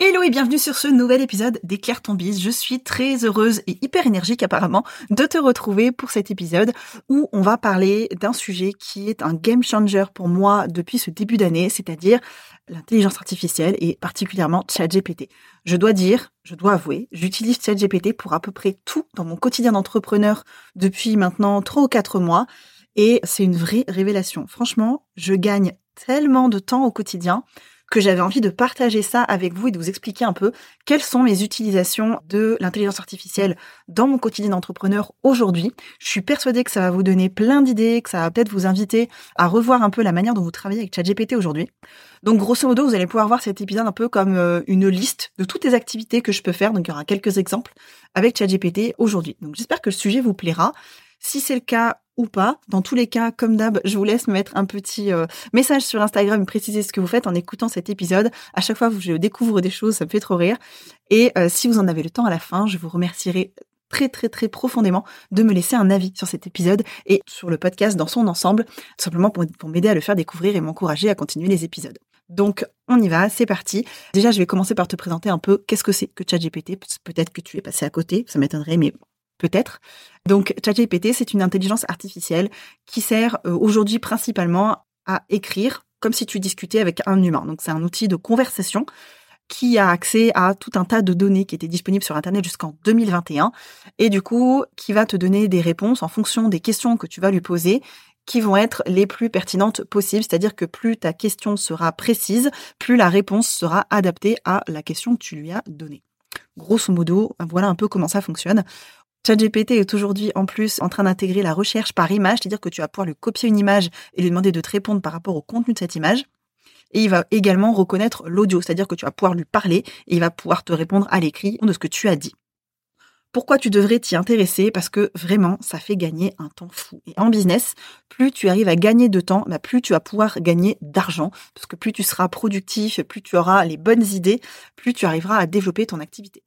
Hello et bienvenue sur ce nouvel épisode d'Éclaire ton bise. Je suis très heureuse et hyper énergique apparemment de te retrouver pour cet épisode où on va parler d'un sujet qui est un game changer pour moi depuis ce début d'année, c'est-à-dire l'intelligence artificielle et particulièrement ChatGPT. Je dois dire, je dois avouer, j'utilise ChatGPT pour à peu près tout dans mon quotidien d'entrepreneur depuis maintenant trois ou quatre mois et c'est une vraie révélation. Franchement, je gagne tellement de temps au quotidien que j'avais envie de partager ça avec vous et de vous expliquer un peu quelles sont mes utilisations de l'intelligence artificielle dans mon quotidien d'entrepreneur aujourd'hui. Je suis persuadée que ça va vous donner plein d'idées, que ça va peut-être vous inviter à revoir un peu la manière dont vous travaillez avec ChatGPT aujourd'hui. Donc grosso modo, vous allez pouvoir voir cet épisode un peu comme euh, une liste de toutes les activités que je peux faire. Donc il y aura quelques exemples avec ChatGPT aujourd'hui. Donc j'espère que le sujet vous plaira. Si c'est le cas, ou pas. Dans tous les cas, comme d'hab, je vous laisse mettre un petit euh, message sur Instagram et préciser ce que vous faites en écoutant cet épisode. À chaque fois je découvre des choses, ça me fait trop rire. Et euh, si vous en avez le temps à la fin, je vous remercierai très très très profondément de me laisser un avis sur cet épisode et sur le podcast dans son ensemble, simplement pour, pour m'aider à le faire découvrir et m'encourager à continuer les épisodes. Donc, on y va, c'est parti. Déjà, je vais commencer par te présenter un peu qu'est-ce que c'est que ChatGPT. Peut-être que tu es passé à côté, ça m'étonnerait, mais peut-être. Donc ChatGPT, c'est une intelligence artificielle qui sert euh, aujourd'hui principalement à écrire comme si tu discutais avec un humain. Donc c'est un outil de conversation qui a accès à tout un tas de données qui étaient disponibles sur Internet jusqu'en 2021 et du coup qui va te donner des réponses en fonction des questions que tu vas lui poser qui vont être les plus pertinentes possibles, c'est-à-dire que plus ta question sera précise, plus la réponse sera adaptée à la question que tu lui as donnée. Grosso modo, voilà un peu comment ça fonctionne. ChatGPT est aujourd'hui en plus en train d'intégrer la recherche par image, c'est-à-dire que tu vas pouvoir lui copier une image et lui demander de te répondre par rapport au contenu de cette image. Et il va également reconnaître l'audio, c'est-à-dire que tu vas pouvoir lui parler et il va pouvoir te répondre à l'écrit de ce que tu as dit. Pourquoi tu devrais t'y intéresser? Parce que vraiment, ça fait gagner un temps fou. Et en business, plus tu arrives à gagner de temps, bah, plus tu vas pouvoir gagner d'argent. Parce que plus tu seras productif, plus tu auras les bonnes idées, plus tu arriveras à développer ton activité.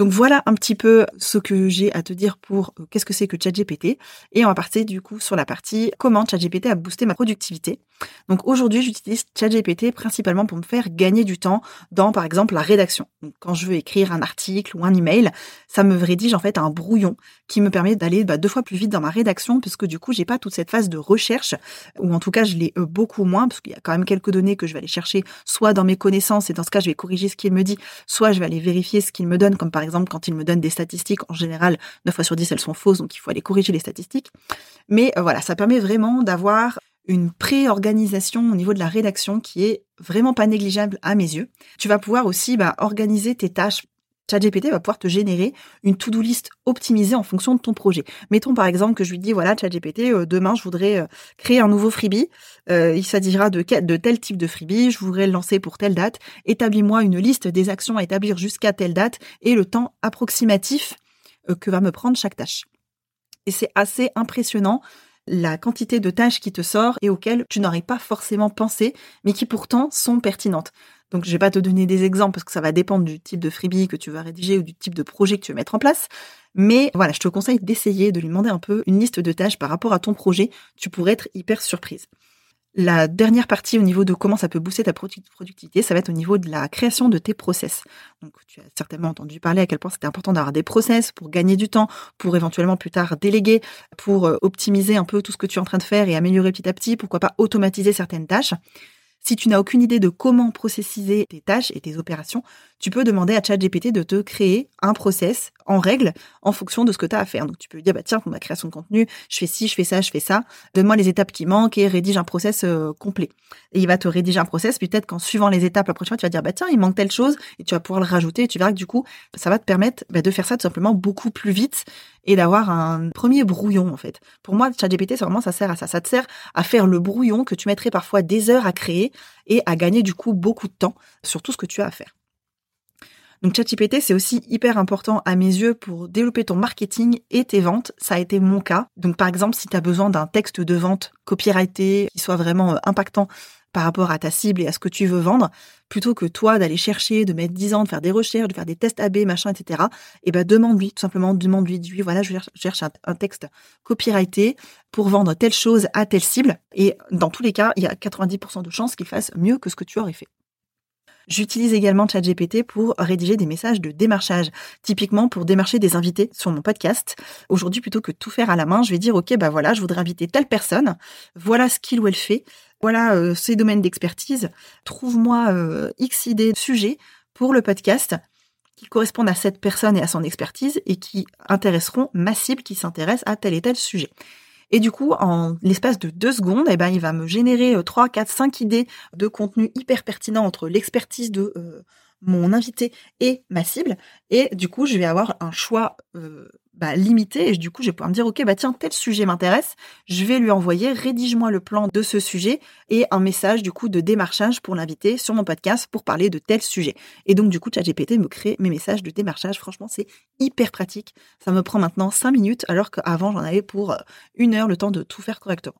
Donc voilà un petit peu ce que j'ai à te dire pour euh, qu'est-ce que c'est que ChatGPT. Et on va passer du coup sur la partie comment ChatGPT a boosté ma productivité. Donc aujourd'hui, j'utilise ChatGPT principalement pour me faire gagner du temps dans par exemple la rédaction. Donc, quand je veux écrire un article ou un email, ça me rédige en fait un brouillon qui me permet d'aller bah, deux fois plus vite dans ma rédaction puisque du coup, j'ai pas toute cette phase de recherche ou en tout cas, je l'ai euh, beaucoup moins parce qu'il y a quand même quelques données que je vais aller chercher soit dans mes connaissances et dans ce cas, je vais corriger ce qu'il me dit, soit je vais aller vérifier ce qu'il me donne comme par exemple quand il me donne des statistiques, en général, 9 fois sur 10, elles sont fausses, donc il faut aller corriger les statistiques. Mais euh, voilà, ça permet vraiment d'avoir une pré-organisation au niveau de la rédaction qui est vraiment pas négligeable à mes yeux. Tu vas pouvoir aussi bah, organiser tes tâches ChatGPT va pouvoir te générer une to-do list optimisée en fonction de ton projet. Mettons par exemple que je lui dis voilà ChatGPT euh, demain je voudrais euh, créer un nouveau freebie. Euh, il s'agira de, de tel type de freebie. Je voudrais le lancer pour telle date. Établis-moi une liste des actions à établir jusqu'à telle date et le temps approximatif que va me prendre chaque tâche. Et c'est assez impressionnant la quantité de tâches qui te sort et auxquelles tu n'aurais pas forcément pensé, mais qui pourtant sont pertinentes. Donc, je vais pas te donner des exemples parce que ça va dépendre du type de freebie que tu vas rédiger ou du type de projet que tu veux mettre en place. Mais voilà, je te conseille d'essayer de lui demander un peu une liste de tâches par rapport à ton projet. Tu pourrais être hyper surprise. La dernière partie au niveau de comment ça peut booster ta productivité, ça va être au niveau de la création de tes process. Donc, tu as certainement entendu parler à quel point c'était important d'avoir des process pour gagner du temps, pour éventuellement plus tard déléguer, pour euh, optimiser un peu tout ce que tu es en train de faire et améliorer petit à petit, pourquoi pas automatiser certaines tâches. Si tu n'as aucune idée de comment processiser tes tâches et tes opérations, tu peux demander à ChatGPT de te créer un process en règle en fonction de ce que tu as à faire. Donc tu peux dire bah tiens pour ma création de contenu, je fais ci, je fais ça, je fais ça. Donne-moi les étapes qui manquent et rédige un process euh, complet. Et il va te rédiger un process. Peut-être qu'en suivant les étapes la prochaine fois, tu vas dire bah tiens il manque telle chose et tu vas pouvoir le rajouter. Et tu verras que du coup ça va te permettre bah, de faire ça tout simplement beaucoup plus vite et d'avoir un premier brouillon en fait. Pour moi, ChatGPT, c'est vraiment ça sert à ça. Ça te sert à faire le brouillon que tu mettrais parfois des heures à créer et à gagner du coup beaucoup de temps sur tout ce que tu as à faire. Donc ChatGPT, c'est aussi hyper important à mes yeux pour développer ton marketing et tes ventes. Ça a été mon cas. Donc par exemple, si tu as besoin d'un texte de vente copyrighté qui soit vraiment euh, impactant par rapport à ta cible et à ce que tu veux vendre, plutôt que toi d'aller chercher, de mettre 10 ans, de faire des recherches, de faire des tests AB, machin, etc. Et eh ben demande-lui, tout simplement, demande-lui, dis-lui, voilà, je cherche un, texte copyrighté pour vendre telle chose à telle cible. Et dans tous les cas, il y a 90% de chances qu'il fasse mieux que ce que tu aurais fait. J'utilise également ChatGPT pour rédiger des messages de démarchage, typiquement pour démarcher des invités sur mon podcast. Aujourd'hui, plutôt que tout faire à la main, je vais dire OK, bah voilà, je voudrais inviter telle personne. Voilà ce qu'il ou elle fait. Voilà euh, ses domaines d'expertise. Trouve-moi euh, X idées de sujets pour le podcast qui correspondent à cette personne et à son expertise et qui intéresseront ma cible qui s'intéresse à tel et tel sujet. Et du coup, en l'espace de deux secondes, eh ben, il va me générer euh, trois, quatre, cinq idées de contenu hyper pertinent entre l'expertise de euh, mon invité et ma cible. Et du coup, je vais avoir un choix euh, bah, limité. Et du coup, je vais pouvoir me dire, OK, bah tiens, tel sujet m'intéresse. Je vais lui envoyer, rédige-moi le plan de ce sujet et un message du coup de démarchage pour l'inviter sur mon podcast pour parler de tel sujet. Et donc, du coup, ChatGPT me crée mes messages de démarchage. Franchement, c'est hyper pratique. Ça me prend maintenant cinq minutes alors qu'avant, j'en avais pour euh, une heure le temps de tout faire correctement.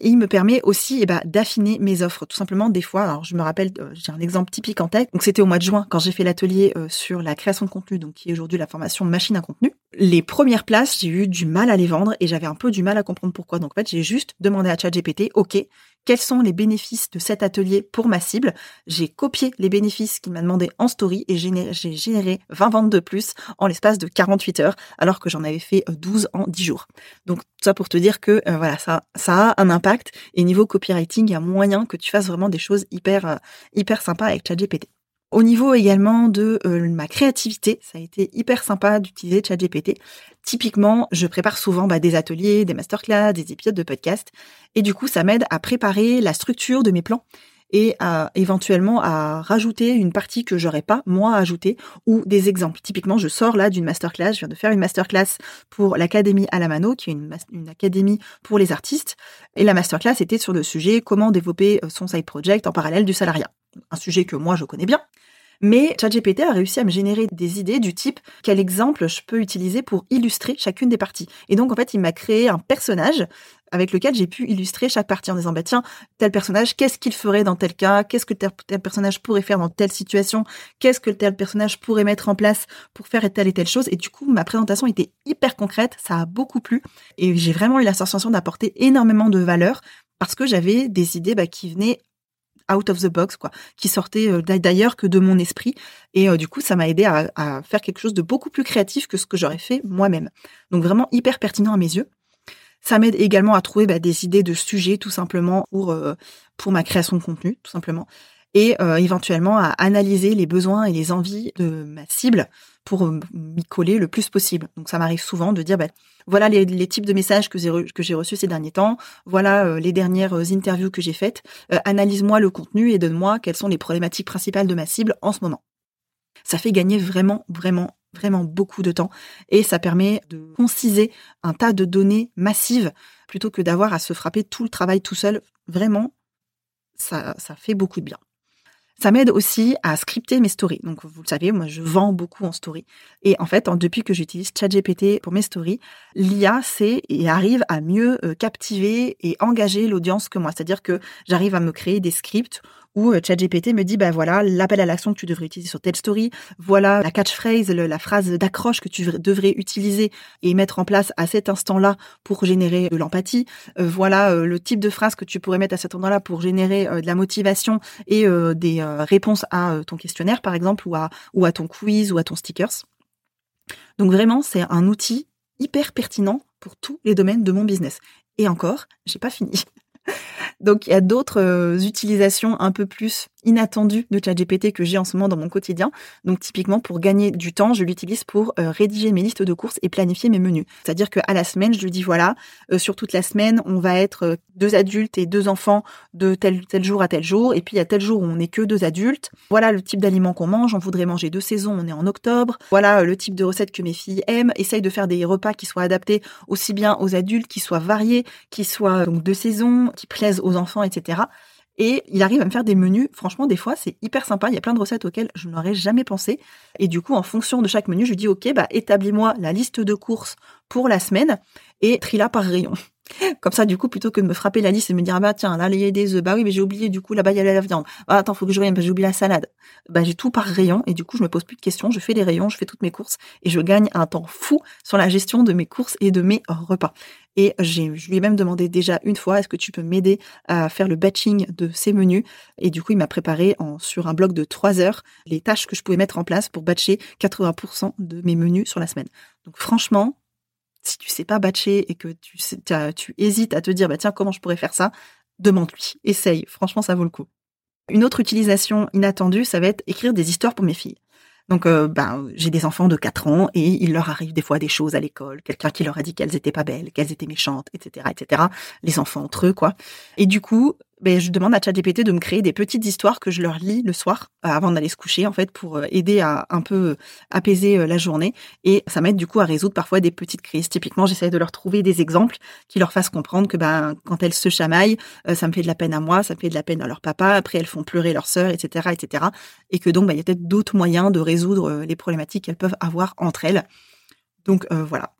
Il me permet aussi eh ben, d'affiner mes offres. Tout simplement, des fois, alors je me rappelle, euh, j'ai un exemple typique en tête. Donc c'était au mois de juin quand j'ai fait l'atelier euh, sur la création de contenu, donc qui est aujourd'hui la formation machine à contenu. Les premières places, j'ai eu du mal à les vendre et j'avais un peu du mal à comprendre pourquoi. Donc en fait, j'ai juste demandé à ChatGPT, ok, quels sont les bénéfices de cet atelier pour ma cible? J'ai copié les bénéfices qu'il m'a demandé en story et j'ai généré 20 ventes de plus en l'espace de 48 heures, alors que j'en avais fait 12 en 10 jours. Donc, ça pour te dire que euh, voilà, ça, ça a un impact. Et niveau copywriting, il y a moyen que tu fasses vraiment des choses hyper, euh, hyper sympas avec ChatGPT. Au niveau également de euh, ma créativité, ça a été hyper sympa d'utiliser ChatGPT. Typiquement, je prépare souvent bah, des ateliers, des masterclass, des épisodes de podcast, et du coup, ça m'aide à préparer la structure de mes plans et à éventuellement à rajouter une partie que j'aurais pas moi ajouter ou des exemples. Typiquement, je sors là d'une masterclass, je viens de faire une masterclass pour l'académie Alamano, qui est une, une académie pour les artistes, et la masterclass était sur le sujet comment développer euh, son side project en parallèle du salariat. Un sujet que moi je connais bien. Mais ChatGPT a réussi à me générer des idées du type quel exemple je peux utiliser pour illustrer chacune des parties. Et donc en fait, il m'a créé un personnage avec lequel j'ai pu illustrer chaque partie en disant bah tiens tel personnage qu'est-ce qu'il ferait dans tel cas? Qu'est-ce que tel, personnage pourrait faire dans telle situation? Qu'est-ce que tel personnage pourrait mettre en place pour faire telle et telle chose? Et du coup ma présentation était hyper concrète ça a beaucoup plu et j'ai vraiment eu la sensation d'apporter énormément de valeur parce que j'avais des idées bah, qui venaient out of the box, quoi, qui sortait euh, d'ailleurs que de mon esprit. Et euh, du coup, ça m'a aidé à, faire quelque chose de beaucoup plus créatif que ce que j'aurais fait moi-même. Donc vraiment hyper pertinent à mes yeux. Ça m'aide également à trouver bah, des idées de sujets, tout simplement, pour, euh, pour ma création de contenu, tout simplement. Et éventuellement à analyser les besoins et les envies de ma cible pour m'y coller le plus possible. Donc ça m'arrive souvent de dire, bah, voilà les, types de messages que j'ai reçus ces derniers temps, voilà euh, les dernières euh, interviews que j'ai faites, euh, analyse-moi le contenu et donne-moi quelles sont les problématiques principales de ma cible en ce moment. Ça fait gagner vraiment, vraiment, vraiment beaucoup de temps et ça permet de conciser un tas de données massives plutôt que d'avoir à se frapper tout le travail tout seul. Vraiment, ça, ça fait beaucoup de bien. Ça m'aide aussi à scripter mes stories. Donc, vous le savez, moi, je vends beaucoup en story. Et en fait, depuis que j'utilise ChatGPT pour mes stories, l'IA sait et arrive à mieux euh, captiver et engager l'audience que moi. C'est-à-dire que j'arrive à me créer des scripts où euh, ChatGPT me dit, ben voilà, l'appel à l'action que tu devrais utiliser sur telle story, voilà la catchphrase, la phrase d'accroche que tu devrais utiliser et mettre en place à cet instant-là pour générer de l'empathie, euh, voilà euh, le type de phrase que tu pourrais mettre à cet endroit-là pour générer de la motivation et des réponses à ton questionnaire, par exemple, ou à, ou à ton quiz ou à ton stickers. Donc vraiment, c'est un outil hyper pertinent pour tous les domaines de mon business. Et encore, j'ai pas fini. Donc il y a d'autres euh, utilisations un peu plus inattendues de ChatGPT que j'ai en ce moment dans mon quotidien. Donc typiquement pour gagner du temps, je l'utilise pour euh, rédiger mes listes de courses et planifier mes menus. C'est-à-dire qu'à la semaine, je lui dis voilà, euh, sur toute la semaine, on va être deux adultes et deux enfants de tel jour à tel jour et puis il y a tel jour où on n'est que deux adultes. Voilà le type d'aliments qu'on mange, on voudrait manger deux saisons, on est en octobre. Voilà le type de recettes que mes filles aiment, essaye de faire des repas qui soient adaptés aussi bien aux adultes, qui soient variés, qui soient donc de saison, qui plaisent aux enfants, etc. Et il arrive à me faire des menus. Franchement, des fois, c'est hyper sympa. Il y a plein de recettes auxquelles je n'aurais jamais pensé. Et du coup, en fonction de chaque menu, je lui dis, OK, bah, établis-moi la liste de courses pour la semaine et trie-la par rayon. Comme ça, du coup, plutôt que de me frapper la liste et me dire, ah bah tiens, là, il y a des œufs, bah oui, mais j'ai oublié, du coup, là-bas, il y a la viande. Ah, attends, faut que je revienne, bah, j'ai oublié la salade. Bah, j'ai tout par rayon et du coup, je me pose plus de questions, je fais les rayons, je fais toutes mes courses et je gagne un temps fou sur la gestion de mes courses et de mes repas. Et j'ai, je lui ai même demandé déjà une fois, est-ce que tu peux m'aider à faire le batching de ces menus? Et du coup, il m'a préparé en, sur un bloc de trois heures les tâches que je pouvais mettre en place pour batcher 80% de mes menus sur la semaine. Donc, franchement, si tu sais pas batcher et que tu, hésites à te dire, bah tiens, comment je pourrais faire ça, demande-lui, essaye. Franchement, ça vaut le coup. Une autre utilisation inattendue, ça va être écrire des histoires pour mes filles. Donc, euh, ben, j'ai des enfants de 4 ans et il leur arrive des fois des choses à l'école. Quelqu'un qui leur a dit qu'elles étaient pas belles, qu'elles étaient méchantes, etc., etc. Les enfants entre eux, quoi. Et du coup, ben, je demande à ChatGPT de me créer des petites histoires que je leur lis le soir euh, avant d'aller se coucher, en fait, pour euh, aider à un peu euh, apaiser la journée. Et ça m'aide du coup à résoudre parfois des petites crises. Typiquement, j'essaie de leur trouver des exemples qui leur fassent comprendre que ben, quand elles se chamaillent, ça me fait de la peine à moi, ça me fait de la peine à leur papa. Après, elles font pleurer leur sœur, etc., etc. Et que donc, ben, il y a peut-être d'autres moyens de résoudre les problématiques qu'elles peuvent avoir entre elles. Donc voilà,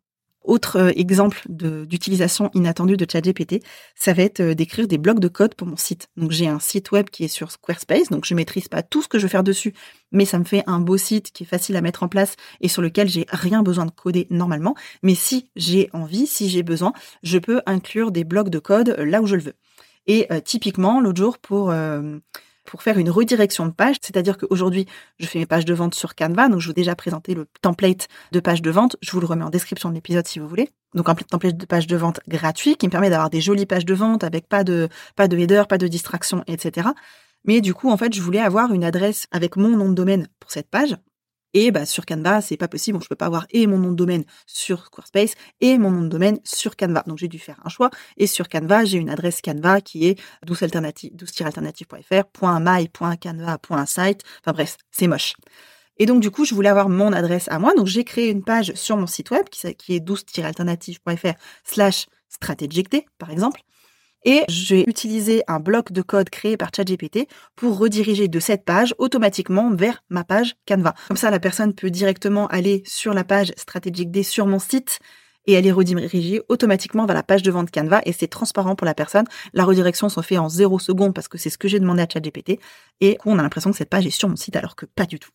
autre euh, exemple d'utilisation inattendue de ChatGPT, ça va être euh, d'écrire des blocs de code pour mon site. Donc j'ai un site web qui est sur Squarespace, donc je maîtrise pas tout ce que je veux faire dessus, mais ça me fait un beau site qui est facile à mettre en place et sur lequel j'ai rien besoin de coder normalement. Mais si j'ai envie, si j'ai besoin, je peux inclure des blocs de code euh, là où je le veux. Et typiquement, l'autre jour, pour pour faire une redirection de page. C'est-à-dire qu'aujourd'hui, je fais mes pages de vente sur Canva. Donc, je vous ai déjà présenté le template de page de vente. Je vous le remets en description de l'épisode si vous voulez. Donc, un template de page de vente gratuit qui me permet d'avoir des jolies pages de vente avec pas de, pas de header, pas de distraction, etc. Mais du coup, en fait, je voulais avoir une adresse avec mon nom de domaine pour cette page. Et bah, sur Canva, c'est pas possible. Bon, je peux pas avoir et mon nom de domaine sur Squarespace et mon nom de domaine sur Canva. Donc j'ai dû faire un choix. Et sur Canva, j'ai une adresse Canva qui est 12-alternative.fr, .my.canva.site. Enfin bref, c'est moche. Et donc, du coup, je voulais avoir mon adresse à moi. Donc, j'ai créé une page sur mon site web qui, est 12-alternative.fr slash par exemple. Et j'ai utilisé un bloc de code créé par ChatGPT pour rediriger de cette page automatiquement vers ma page Canva. Comme ça, la personne peut directement aller sur la page Strategic D sur mon site et elle est redirigée automatiquement vers la page de vente Canva et c'est transparent pour la personne. La redirection s'en fait en zéro seconde parce que c'est ce que j'ai demandé à ChatGPT et on a l'impression que cette page est sur mon site alors que pas du tout.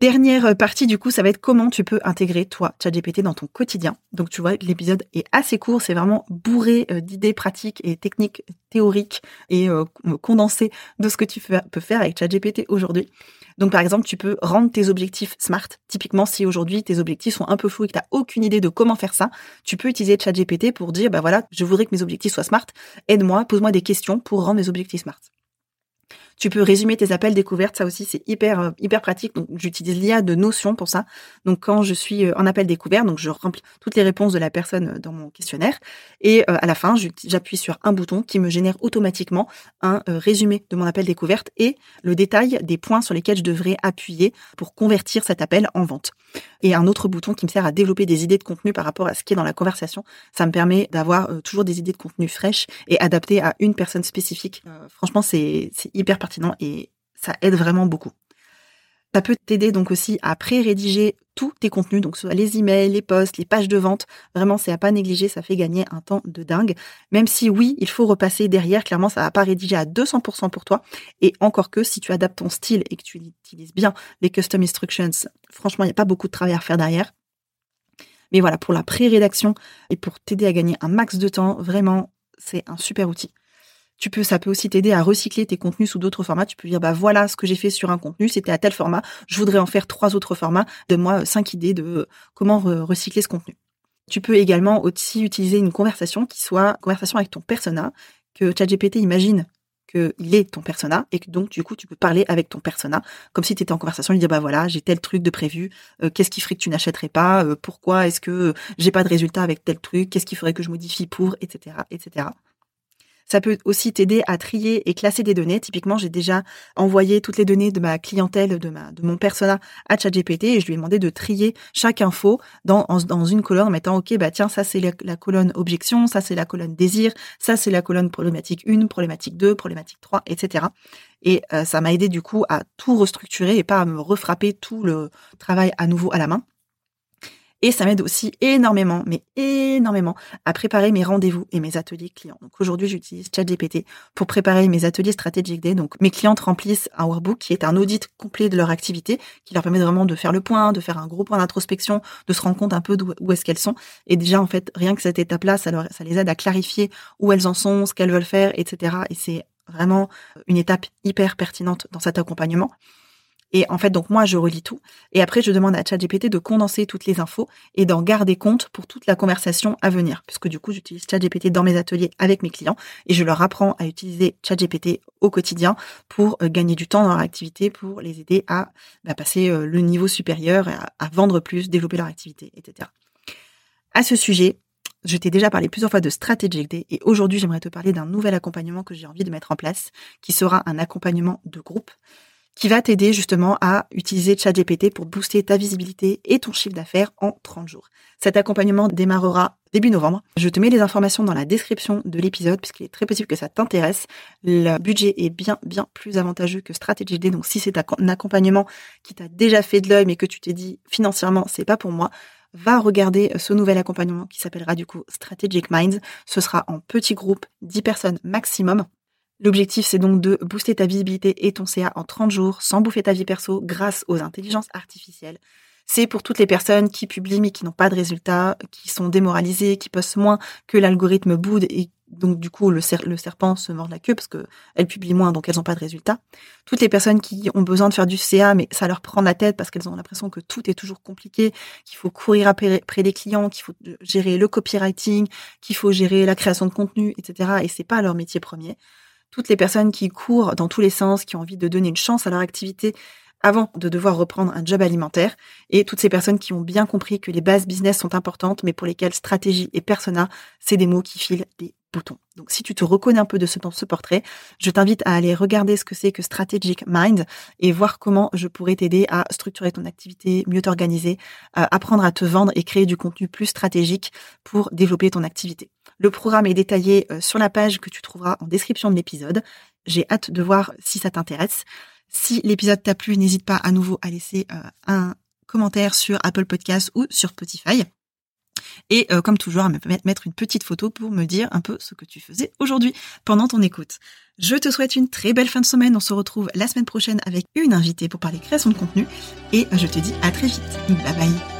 Dernière partie, du coup, ça va être comment tu peux intégrer, toi, ChatGPT dans ton quotidien. Donc, tu vois, l'épisode est assez court, c'est vraiment bourré euh, d'idées pratiques et techniques théoriques et euh, condensées de ce que tu peux faire avec ChatGPT aujourd'hui. Donc, par exemple, tu peux rendre tes objectifs smart. Typiquement, si aujourd'hui tes objectifs sont un peu flous et que tu n'as aucune idée de comment faire ça, tu peux utiliser ChatGPT pour dire, bah voilà, je voudrais que mes objectifs soient smart. Aide-moi, pose-moi des questions pour rendre mes objectifs smart. Tu peux résumer tes appels découvertes, ça aussi c'est hyper euh, hyper pratique. Donc j'utilise l'IA de Notion pour ça. Donc quand je suis euh, en appel découvert, donc je remplis toutes les réponses de la personne euh, dans mon questionnaire et à la fin, j'appuie sur un bouton qui me génère automatiquement un résumé de mon appel découverte et le détail des points sur lesquels je devrais appuyer pour convertir cet appel en vente. Et un autre bouton qui me sert à développer des idées de contenu par rapport à ce qui est dans la conversation. Ça me permet d'avoir toujours des idées de contenu fraîches et adaptées à une personne spécifique. franchement, c'est hyper et ça aide vraiment beaucoup. Ça peut t'aider donc aussi à pré-rédiger tous tes contenus, donc soit les emails, les posts, les pages de vente. Vraiment, c'est à pas négliger, ça fait gagner un temps de dingue. Même si oui, il faut repasser derrière, clairement, ça va pas rédiger à 200% pour toi. Et encore que si tu adaptes ton style et que tu utilises bien les custom instructions, franchement, il n'y a pas beaucoup de travail à faire derrière. Mais voilà, pour la pré-rédaction et pour t'aider à gagner un max de temps, vraiment, c'est un super outil. Tu peux, ça peut aussi t'aider à recycler tes contenus sous d'autres formats. Tu peux dire, bah voilà ce que j'ai fait sur un contenu, c'était à tel format. Je voudrais en faire trois autres formats. Donne-moi cinq idées de comment recycler ce contenu. Tu peux également aussi utiliser une conversation qui soit conversation avec ton persona, que ChatGPT imagine qu'il est ton persona et que donc du coup tu peux parler avec ton persona comme si tu étais en conversation lui dire bah voilà j'ai tel truc de prévu euh, qu'est-ce qui ferait que tu n'achèterais pas? Euh, pourquoi est-ce que j'ai pas de résultat avec tel truc? Qu'est-ce qu'il faudrait que je modifie pour? Etc etc Ça peut aussi t'aider à trier et classer des données. Typiquement, j'ai déjà envoyé toutes les données de ma clientèle, de ma, de mon persona à ChatGPT et je lui ai demandé de trier chaque info dans, dans une colonne en mettant, OK, bah, tiens, ça, c'est la, colonne objection, ça, c'est la colonne désir, ça, c'est la colonne problématique 1, problématique 2, problématique 3, etc. Et euh, ça m'a aidé du coup à tout restructurer et pas à me refrapper tout le travail à nouveau à la main. Et ça m'aide aussi énormément, mais énormément, à préparer mes rendez-vous et mes ateliers clients. Donc aujourd'hui, j'utilise ChatGPT pour préparer mes ateliers stratégiques day. Donc mes clientes remplissent un workbook qui est un audit complet de leur activité, qui leur permet vraiment de faire le point, de faire un gros point d'introspection, de se rendre compte un peu d'où est-ce qu'elles sont. Et déjà, en fait, rien que cette étape-là, ça, ça les aide à clarifier où elles en sont, ce qu'elles veulent faire, etc. Et c'est vraiment une étape hyper pertinente dans cet accompagnement. Et en fait, donc moi, je relis tout. Et après, je demande à ChatGPT de condenser toutes les infos et d'en garder compte pour toute la conversation à venir. Puisque du coup, j'utilise ChatGPT dans mes ateliers avec mes clients et je leur apprends à utiliser ChatGPT au quotidien pour euh, gagner du temps dans leur activité, pour les aider à bah, passer euh, le niveau supérieur, à, vendre plus, développer leur activité, etc. À ce sujet, je t'ai déjà parlé plusieurs fois de Strategic Day et aujourd'hui j'aimerais te parler d'un nouvel accompagnement que j'ai envie de mettre en place qui sera un accompagnement de groupe qui va t'aider justement à utiliser ChatGPT pour booster ta visibilité et ton chiffre d'affaires en 30 jours. Cet accompagnement démarrera début novembre. Je te mets les informations dans la description de l'épisode puisqu'il est très possible que ça t'intéresse. Le budget est bien, bien plus avantageux que Strategy Day. Donc si c'est un accompagnement qui t'a déjà fait de l'œil mais que tu t'es dit financièrement c'est pas pour moi, va regarder ce nouvel accompagnement qui s'appellera du coup Strategic Minds. Ce sera en petit groupe, 10 personnes maximum. L'objectif, c'est donc de booster ta visibilité et ton CA en 30 jours sans bouffer ta vie perso grâce aux intelligences artificielles. C'est pour toutes les personnes qui publient mais qui n'ont pas de résultats, qui sont démoralisées, qui postent moins que l'algorithme boude et donc du coup le, serpent se mord la queue parce qu'elles publient moins donc elles n'ont pas de résultats. Toutes les personnes qui ont besoin de faire du CA mais ça leur prend la tête parce qu'elles ont l'impression que tout est toujours compliqué, qu'il faut courir après, près des clients, qu'il faut gérer le copywriting, qu'il faut gérer la création de contenu, etc. Et c'est pas leur métier premier toutes les personnes qui courent dans tous les sens, qui ont envie de donner une chance à leur activité avant de devoir reprendre un job alimentaire, et toutes ces personnes qui ont bien compris que les bases business sont importantes, mais pour lesquelles stratégie et persona, c'est des mots qui filent des Donc si tu te reconnais un peu de ce, dans ce portrait, je t'invite à aller regarder ce que c'est que Strategic Mind et voir comment je pourrais t'aider à structurer ton activité, mieux t'organiser, euh, apprendre à te vendre et créer du contenu plus stratégique pour développer ton activité. Le programme est détaillé euh, sur la page que tu trouveras en description de l'épisode. J'ai hâte de voir si ça t'intéresse. Si l'épisode t'a plu, n'hésite pas à nouveau à laisser euh, un commentaire sur Apple Podcasts ou sur Spotify. Et euh, comme toujours, à me mettre une petite photo pour me dire un peu ce que tu faisais aujourd'hui pendant ton écoute. Je te souhaite une très belle fin de semaine. On se retrouve la semaine prochaine avec une invitée pour parler création de contenu. Et je te dis à très vite. Bye bye.